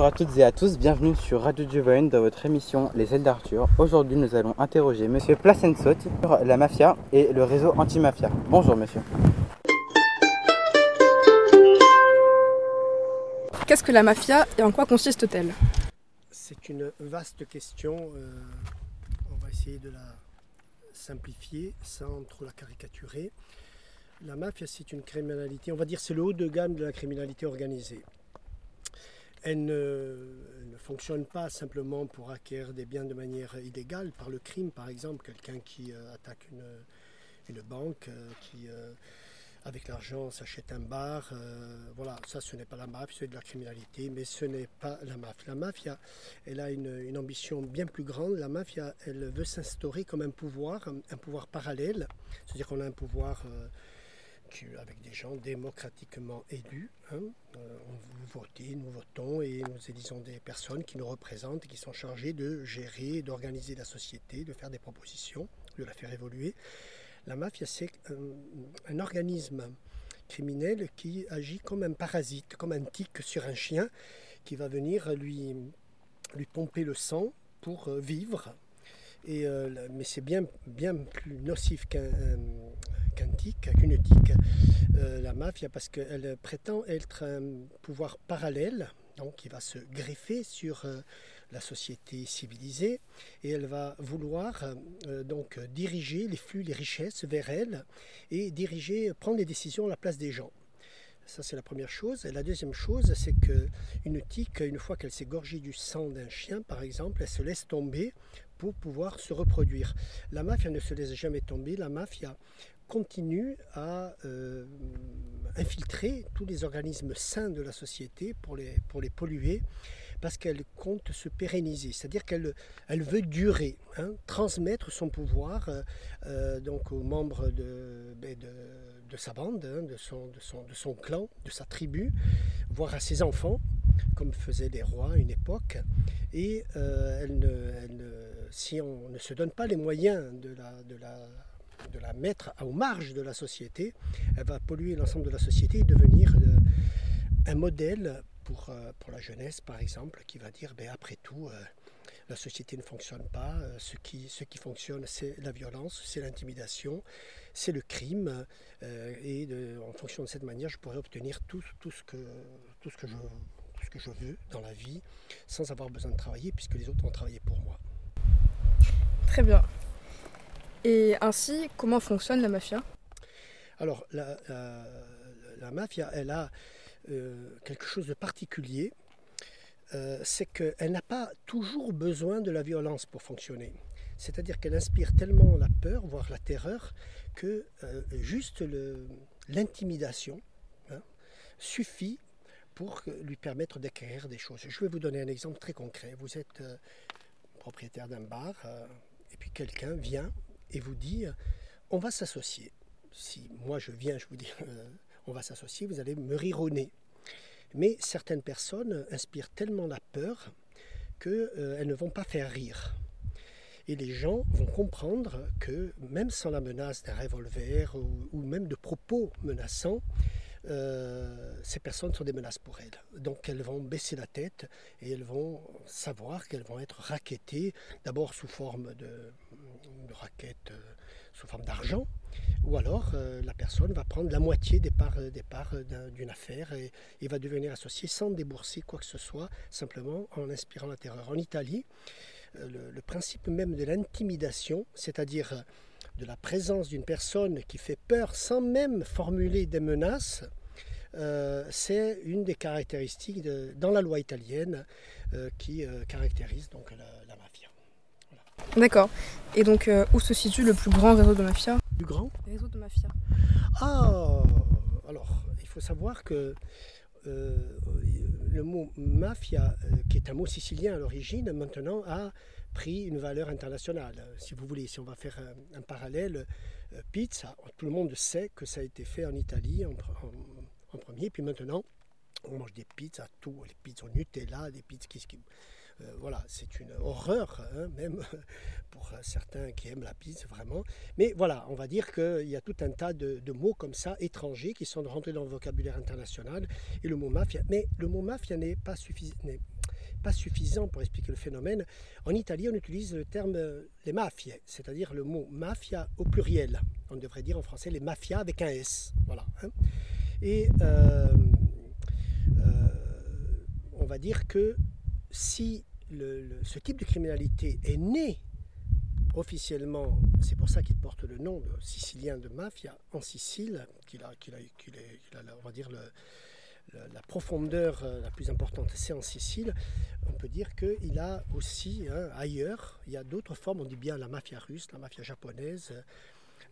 Bonjour à toutes et à tous, bienvenue sur Radio Giovanni dans votre émission Les ailes d'Arthur. Aujourd'hui, nous allons interroger Monsieur Placenso sur la mafia et le réseau anti-mafia. Bonjour monsieur. Qu'est-ce que la mafia et en quoi consiste-t-elle? C'est une vaste question. euh, on va essayer de la simplifier sans trop la caricaturer. La mafia, c'est une criminalité, on va dire c'est le haut de gamme de la criminalité organisée. Elle ne, fonctionne pas simplement pour acquérir des biens de manière illégale, par le crime par exemple, quelqu'un qui euh, attaque une, une banque, euh, qui euh, avec l'argent s'achète un bar, voilà, ça ce n'est pas la mafia, c'est de la criminalité, mais ce n'est pas la mafia. La mafia, elle a une, ambition bien plus grande. La mafia, elle veut s'instaurer comme un pouvoir, un, pouvoir parallèle, c'est-à-dire qu'on a un pouvoir avec des gens démocratiquement élus. hein. Euh, on votez, nous votons et nous élisons des personnes qui nous représentent qui sont chargées de gérer, d'organiser la société, de faire des propositions, de la faire évoluer. La mafia, c'est un, organisme criminel qui agit comme un parasite, comme un tic sur un chien qui va venir lui, lui pomper le sang pour euh, vivre. Et, euh, mais c'est bien, bien plus nocif qu'un qu'une tic, euh, la mafia, parce qu'elle prétend être un pouvoir parallèle, donc qui va se greffer sur euh, la société civilisée, et elle va vouloir euh, donc diriger les flux, les richesses vers elle, et diriger, prendre les décisions à la place des gens. Ça, c'est la première chose. Et la deuxième chose, c'est que une tique, une fois qu'elle s'est gorgée du sang d'un chien, par exemple, elle se laisse tomber pour pouvoir se reproduire. La mafia ne se laisse jamais tomber. La mafia continue à euh, infiltrer tous les organismes sains de la société pour les, pour les polluer parce qu'elle compte se pérenniser, c'est-à-dire qu'elle elle veut durer, hein, transmettre son pouvoir euh, euh, donc aux membres de, ben, de, de sa bande, hein, de, son, de, son, de son clan, de sa tribu, voire à ses enfants, comme faisaient les rois à une époque. Et elle ne, elle si on ne se donne pas les moyens de la, de la, de la mettre aux marges de la société, elle va polluer l'ensemble de la société et devenir euh, un modèle pour, euh, pour la jeunesse, par exemple, qui va dire, ben, après tout, euh, la société ne fonctionne pas, ce, qui, fonctionne, c'est la violence, c'est l'intimidation, c'est le crime, et en fonction de cette manière, je pourrais obtenir tout, tout, ce que, tout, ce que je, tout ce que je veux dans la vie, sans avoir besoin de travailler, puisque les autres ont travaillé pour moi. Très bien. Et ainsi, comment fonctionne la mafia? Alors, la, mafia, elle a euh, quelque chose de particulier, euh, c'est qu'elle n'a pas toujours besoin de la violence pour fonctionner. C'est-à-dire qu'elle inspire tellement la peur, voire la terreur, que euh, juste l'intimidation hein, suffit pour lui permettre d'acquérir des choses. Je vais vous donner un exemple très concret. Vous êtes propriétaire d'un bar, et puis quelqu'un vient et vous dit, euh, on va s'associer si moi je viens, je vous dis, euh, on va s'associer, vous allez me rire au nez. Mais certaines personnes inspirent tellement la peur qu'elles ne vont pas faire rire. Et les gens vont comprendre que même sans la menace d'un revolver ou même de propos menaçants, euh, ces personnes sont des menaces pour elles. Donc elles vont baisser la tête et elles vont savoir qu'elles vont être raquettées, d'abord sous forme de, euh, sous forme d'argent, ou alors euh, la personne va prendre la moitié des parts, des parts d'un- d'une affaire et, va devenir associée sans débourser quoi que ce soit, simplement en inspirant la terreur. En Italie, le, principe même de l'intimidation, c'est-à-dire de la présence d'une personne qui fait peur sans même formuler des menaces, euh, c'est une des caractéristiques de- dans la loi italienne euh, qui euh, caractérise donc la, la mafia. D'accord. Et donc, où se situe le plus grand réseau de mafia? Plus grand? Réseau de mafia. Ah Alors, il faut savoir que le mot mafia, qui est un mot sicilien à l'origine, maintenant a pris une valeur internationale. Si vous voulez, si on va faire un, un parallèle, euh, pizza, tout le monde sait que ça a été fait en Italie en- en premier, puis maintenant on mange des pizzas, tout, les pizzas au Nutella, des pizzas qui... euh, voilà, c'est une horreur, hein, même pour certains qui aiment la pizza, vraiment. Mais voilà, on va dire qu'il y a tout un tas de, mots comme ça, étrangers, qui sont rentrés dans le vocabulaire international, et le mot mafia. Mais le mot mafia n'est pas suffisant, pas suffisant pour expliquer le phénomène. En Italie, on utilise le terme euh, les mafies, c'est-à-dire le mot mafia au pluriel. On devrait dire en français les mafias avec un S. Voilà. hein. Et euh, euh, on va dire que si ce type de criminalité est né officiellement, c'est pour ça qu'il porte le nom de sicilien de mafia en Sicile, qu'il a, qu'il a, on va dire, la profondeur euh, la plus importante, c'est en Sicile. On peut dire qu'il a aussi hein, ailleurs, il y a d'autres formes, on dit bien la mafia russe, la mafia japonaise,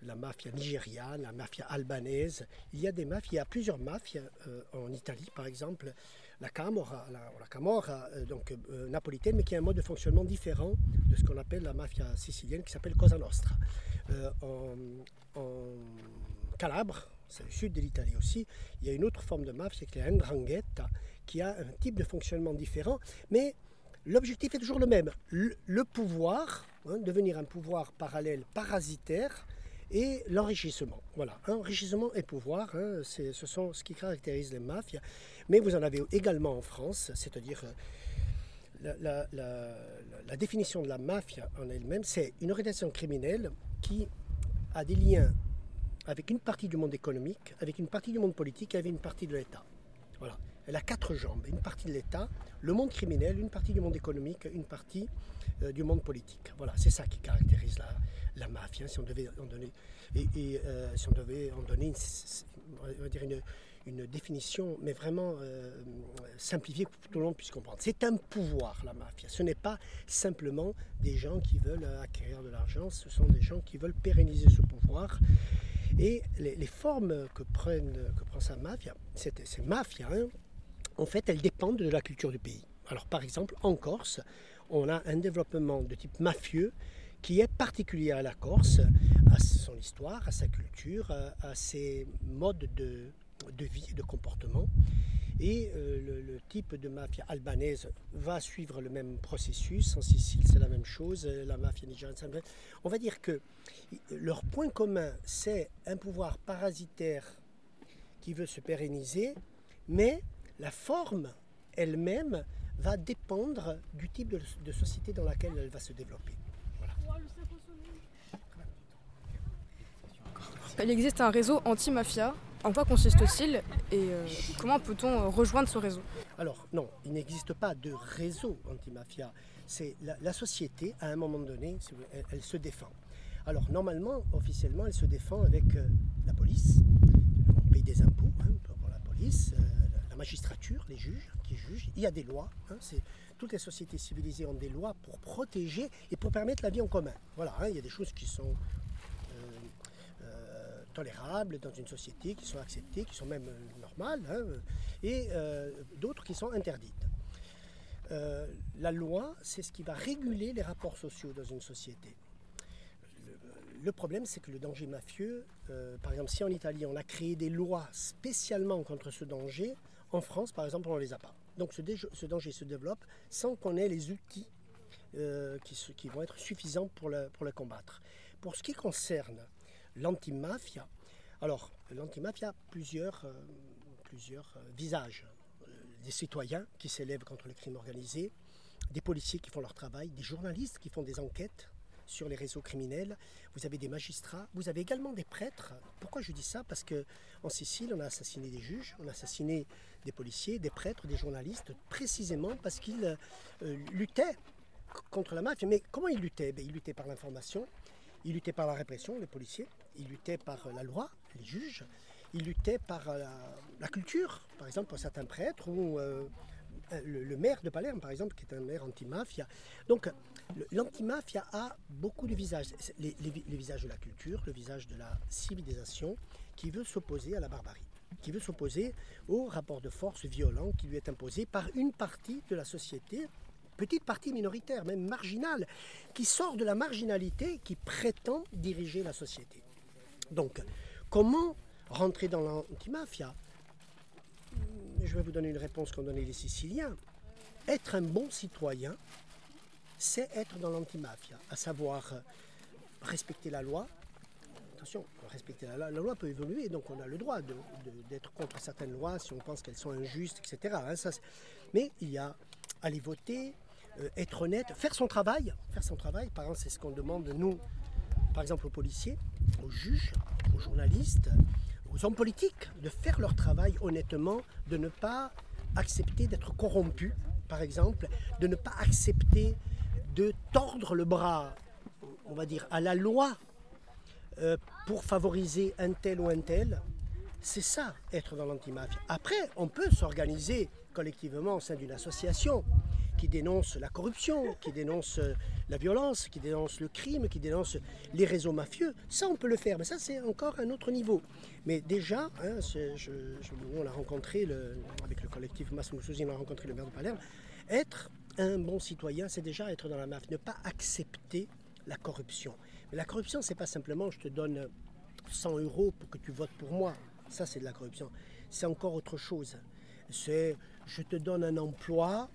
la mafia nigériane, la mafia albanaise. Il y a des mafias, il y a plusieurs mafias euh, en Italie, par exemple la Camorra, la, Camorra euh, donc euh, napolitaine, mais qui a un mode de fonctionnement différent de ce qu'on appelle la mafia sicilienne, qui s'appelle Cosa Nostra. En, Calabre, c'est le sud de l'Italie aussi, il y a une autre forme de mafia, qui est la Ndrangheta, qui a un type de fonctionnement différent, mais l'objectif est toujours le même. Le, le pouvoir, hein, devenir un pouvoir parallèle, parasitaire, et l'enrichissement. Voilà, enrichissement et pouvoir, hein, ce sont ce qui caractérise les mafias. Mais vous en avez également en France, c'est-à-dire euh, la définition de la mafia en elle-même, c'est une organisation criminelle qui a des liens avec une partie du monde économique, avec une partie du monde politique et avec une partie de l'État. Voilà. Elle a quatre jambes, une partie de l'État, le monde criminel, une partie du monde économique, une partie euh, du monde politique. Voilà, c'est ça qui caractérise la, la mafia, si on devait en donner, une, dire définition, mais vraiment euh, simplifiée pour que tout le monde puisse comprendre. C'est un pouvoir, la mafia. Ce n'est pas simplement des gens qui veulent euh, acquérir de l'argent, ce sont des gens qui veulent pérenniser ce pouvoir. Et les, formes que, prend sa mafia, ces mafias, hein, en fait, elles dépendent de la culture du pays. Alors, par exemple, en Corse, on a un développement de type mafieux qui est particulier à la Corse, à son histoire, à sa culture, à, ses modes de, vie, de comportement. Et euh, le, type de mafia albanaise va suivre le même processus. En Sicile, c'est la même chose. La mafia nigériane, On va dire que leur point commun, c'est un pouvoir parasitaire qui veut se pérenniser, mais la forme elle-même va dépendre du type de société dans laquelle elle va se développer. Il existe un réseau anti-mafia. En quoi consiste-t-il et euh, comment peut-on euh, rejoindre ce réseau? Alors, non, il n'existe pas de réseau anti-mafia. C'est la, société, à un moment donné, elle, se défend. Alors, normalement, officiellement, elle se défend avec euh, la police. On paye des impôts hein, pour la police, la magistrature, les juges qui jugent. Il y a des lois. hein, toutes les sociétés civilisées ont des lois pour protéger et pour permettre la vie en commun. Voilà, hein, il y a des choses qui sont tolérables dans une société, qui sont acceptées, qui sont même euh, normales, hein, et euh, d'autres qui sont interdites. Euh, la loi, c'est ce qui va réguler les rapports sociaux dans une société. Le, problème, c'est que le danger mafieux, euh, par exemple, si en Italie on a créé des lois spécialement contre ce danger, en France, par exemple, on ne les a pas. Donc ce, danger se développe sans qu'on ait les outils euh, qui, vont être suffisants pour le combattre. Pour ce qui concerne l'antimafia, alors l'antimafia a plusieurs, euh, euh, visages. Euh, des citoyens qui s'élèvent contre le crime organisé, des policiers qui font leur travail, des journalistes qui font des enquêtes sur les réseaux criminels, vous avez des magistrats, vous avez également des prêtres. Pourquoi je dis ça? Parce que en Sicile, on a assassiné des juges, on a assassiné des policiers, des prêtres, des journalistes, précisément parce qu'ils luttaient contre la mafia. Mais comment ils luttaient? Ben, Ils luttaient par l'information, ils luttaient par la répression, les policiers, ils luttaient par euh, la loi, les juges, ils luttaient par euh, la, culture, par exemple pour certains prêtres, ou euh, le, le maire de Palerme, par exemple, qui est un maire anti-mafia. Donc, l'anti-mafia a beaucoup de visages. Les, les visages de la culture, le visage de la civilisation, qui veut s'opposer à la barbarie, qui veut s'opposer au rapport de force violent qui lui est imposé par une partie de la société, petite partie minoritaire, même marginale, qui sort de la marginalité, qui prétend diriger la société. Donc, comment rentrer dans l'antimafia Je vais vous donner une réponse qu'ont donnée les Siciliens. Être un bon citoyen, c'est être dans l'antimafia, à savoir euh, respecter la loi. Attention, respecter la loi, la loi peut évoluer, donc on a le droit d'être contre certaines lois si on pense qu'elles sont injustes, etc. hein, mais il y a aller voter, euh, être honnête, faire son travail. Faire son travail, par exemple, c'est ce qu'on demande, nous, par exemple, aux policiers, aux juges, aux journalistes, aux hommes politiques, de faire leur travail honnêtement, de ne pas accepter d'être corrompus, par exemple, de ne pas accepter de tordre le bras, on va dire, à la loi euh, pour favoriser un tel ou un tel. C'est ça, être dans l'antimafia. Après, on peut s'organiser collectivement au sein d'une association qui dénonce la corruption, qui dénonce euh, la violence, qui dénonce le crime, qui dénonce les réseaux mafieux. Ça, on peut le faire, mais ça, c'est encore un autre niveau. Mais déjà, hein, on a rencontré, avec le collectif Massimo Sousi, on a rencontré le maire de Palerme. Être un bon citoyen, c'est déjà être dans la mafia, ne pas accepter la corruption. Mais la corruption, c'est pas simplement je te donne 100 euros pour que tu votes pour moi. Ça, c'est de la corruption. C'est encore autre chose. C'est je te donne un emploi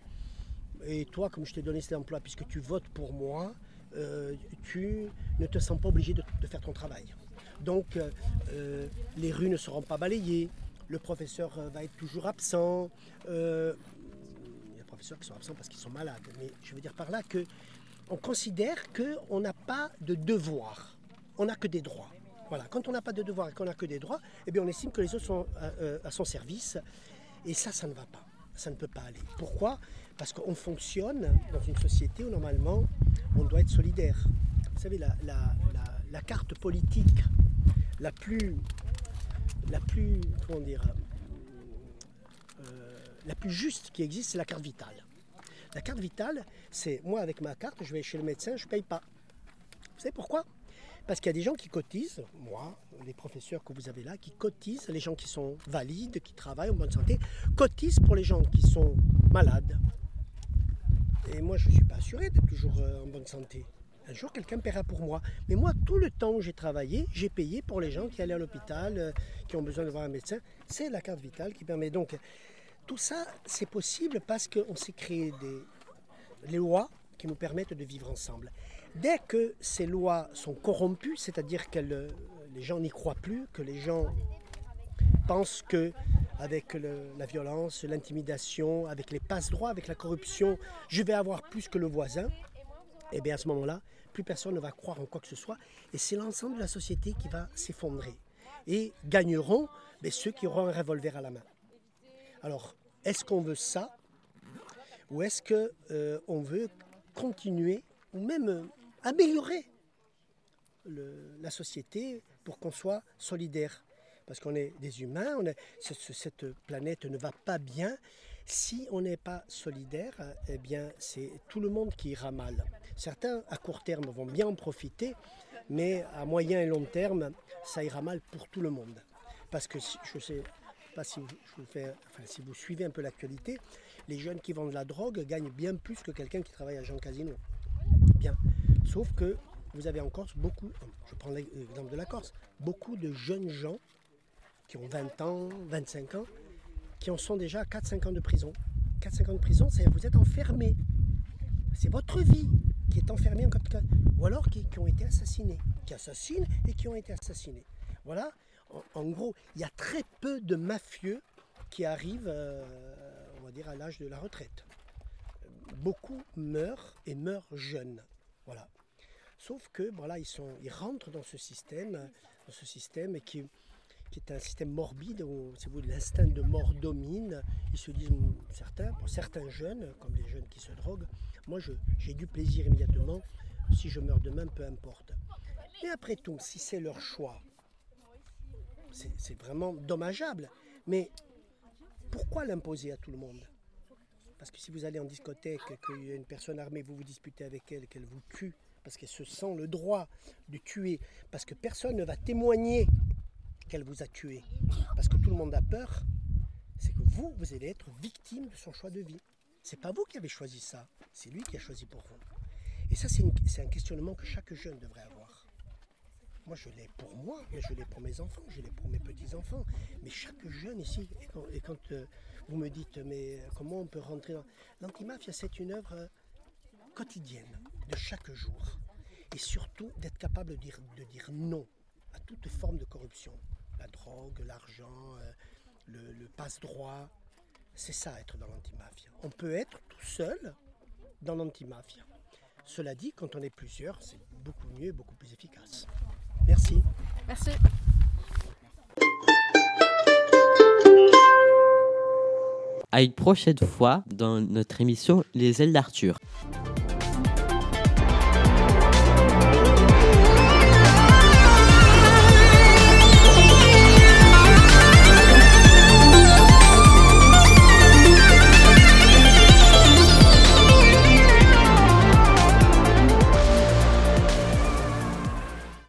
et toi, comme je t'ai donné cet emploi, puisque tu votes pour moi, euh, tu ne te sens pas obligé de, faire ton travail. Donc, euh, euh, les rues ne seront pas balayées, le professeur va être toujours absent. il y a des professeurs qui sont absents parce qu'ils sont malades. Mais je veux dire par là que on considère qu'on n'a pas de devoir, on n'a que des droits. Voilà. Quand on n'a pas de devoir et qu'on n'a que des droits, eh bien on estime que les autres sont à son service. Et ça, ça ne va pas. Ça ne peut pas aller. Pourquoi? Parce qu'on fonctionne dans une société où normalement on doit être solidaire. Vous savez, la, carte politique la plus, la plus, comment dire, euh, la plus juste qui existe, c'est la carte vitale. La carte vitale, c'est moi avec ma carte, je vais chez le médecin, je ne paye pas. Vous savez pourquoi? Parce qu'il y a des gens qui cotisent, moi, les professeurs que vous avez là, qui cotisent, les gens qui sont valides, qui travaillent en bonne santé, cotisent pour les gens qui sont malades, et moi, je ne suis pas assuré d'être toujours euh, en bonne santé. Un jour, quelqu'un paiera pour moi. Mais moi, tout le temps où j'ai travaillé, j'ai payé pour les gens qui allaient à l'hôpital, euh, qui ont besoin de voir un médecin. C'est la carte vitale qui permet. Donc, tout ça, c'est possible parce qu'on s'est créé des lois qui nous permettent de vivre ensemble. Dès que ces lois sont corrompues, c'est-à-dire que les gens n'y croient plus, que les gens pensent que avec la violence, l'intimidation, avec les passe-droits, avec la corruption, je vais avoir plus que le voisin, et eh bien à ce moment-là, plus personne ne va croire en quoi que ce soit, et c'est l'ensemble de la société qui va s'effondrer. Et gagneront ben, ceux qui auront un revolver à la main. Alors, est-ce qu'on veut ça? Ou est-ce qu'on euh, veut continuer, ou même euh, améliorer la société pour qu'on soit solidaire? Parce qu'on est des humains, cette planète ne va pas bien. Si on n'est pas solidaire, eh bien, c'est tout le monde qui ira mal. Certains, à court terme, vont bien en profiter, mais à moyen et long terme, ça ira mal pour tout le monde. Parce que je ne sais pas si vous, si vous suivez un peu l'actualité, les jeunes qui vendent de la drogue gagnent bien plus que quelqu'un qui travaille à Jean Casino. Bien. Sauf que vous avez en Corse beaucoup, je prends l'exemple de la Corse, beaucoup de jeunes gens qui ont 20 ans, 25 ans, qui en sont déjà à 4-5 ans de prison. 4-5 ans de prison, c'est vous êtes enfermé. C'est votre vie qui est enfermée en cas Ou alors qui, ont été assassinés, qui assassinent et qui ont été assassinés. Voilà, en, gros, il y a très peu de mafieux qui arrivent, euh, on va dire, à l'âge de la retraite. Beaucoup meurent et meurent jeunes. Voilà. Sauf que voilà, ils, sont, ils rentrent dans ce système, dans ce système qui, qui est un système morbide où vous, l'instinct de mort domine. Ils se disent, certains, pour certains jeunes, comme les jeunes qui se droguent, moi j'ai du plaisir immédiatement, si je meurs demain, peu importe. Mais après tout, si c'est leur choix, c'est vraiment dommageable. Mais pourquoi l'imposer à tout le monde? Parce que si vous allez en discothèque, qu'il y a une personne armée, vous vous disputez avec elle, qu'elle vous tue, parce qu'elle se sent le droit de tuer, parce que personne ne va témoigner qu'elle vous a tué, parce que tout le monde a peur, c'est que vous, vous allez être victime de son choix de vie. C'est pas vous qui avez choisi ça, c'est lui qui a choisi pour vous. Et ça, c'est un questionnement que chaque jeune devrait avoir. Moi, je l'ai pour moi, mais je l'ai pour mes enfants, je l'ai pour mes petits-enfants. Mais chaque jeune ici, et quand, euh, vous me dites, mais comment on peut rentrer dans... L'antimafia, c'est une œuvre euh, quotidienne, de chaque jour. Et surtout, d'être capable de dire, de dire non à toute forme de corruption la drogue, l'argent, euh, le, passe-droit, C'est ça être dans l'antimafia. On peut être tout seul dans l'antimafia. Cela dit, quand on est plusieurs, c'est beaucoup mieux et beaucoup plus efficace. Merci. Merci. À une prochaine fois dans notre émission Les ailes d'Arthur.